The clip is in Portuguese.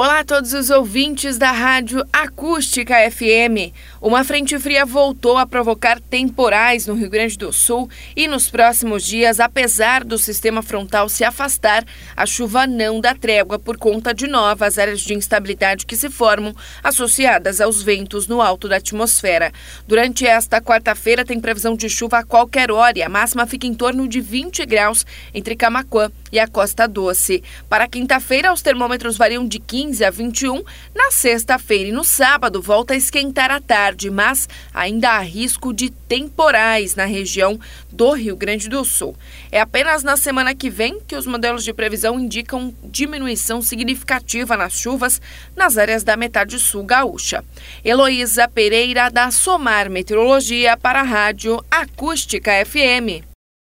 Olá a todos os ouvintes da Rádio Acústica FM. Uma frente fria voltou a provocar temporais no Rio Grande do Sul e nos próximos dias, apesar do sistema frontal se afastar, a chuva não dá trégua por conta de novas áreas de instabilidade que se formam associadas aos ventos no alto da atmosfera. Durante esta quarta-feira tem previsão de chuva a qualquer hora e a máxima fica em torno de 20 graus entre Camaquã e a Costa Doce. Para quinta-feira, os termômetros variam de 15 a 21. Na sexta-feira e no sábado, volta a esquentar à tarde, mas ainda há risco de temporais na região do Rio Grande do Sul. É apenas na semana que vem que os modelos de previsão indicam diminuição significativa nas chuvas nas áreas da metade sul gaúcha. Heloísa Pereira, da Somar Meteorologia, para a Rádio Acústica FM.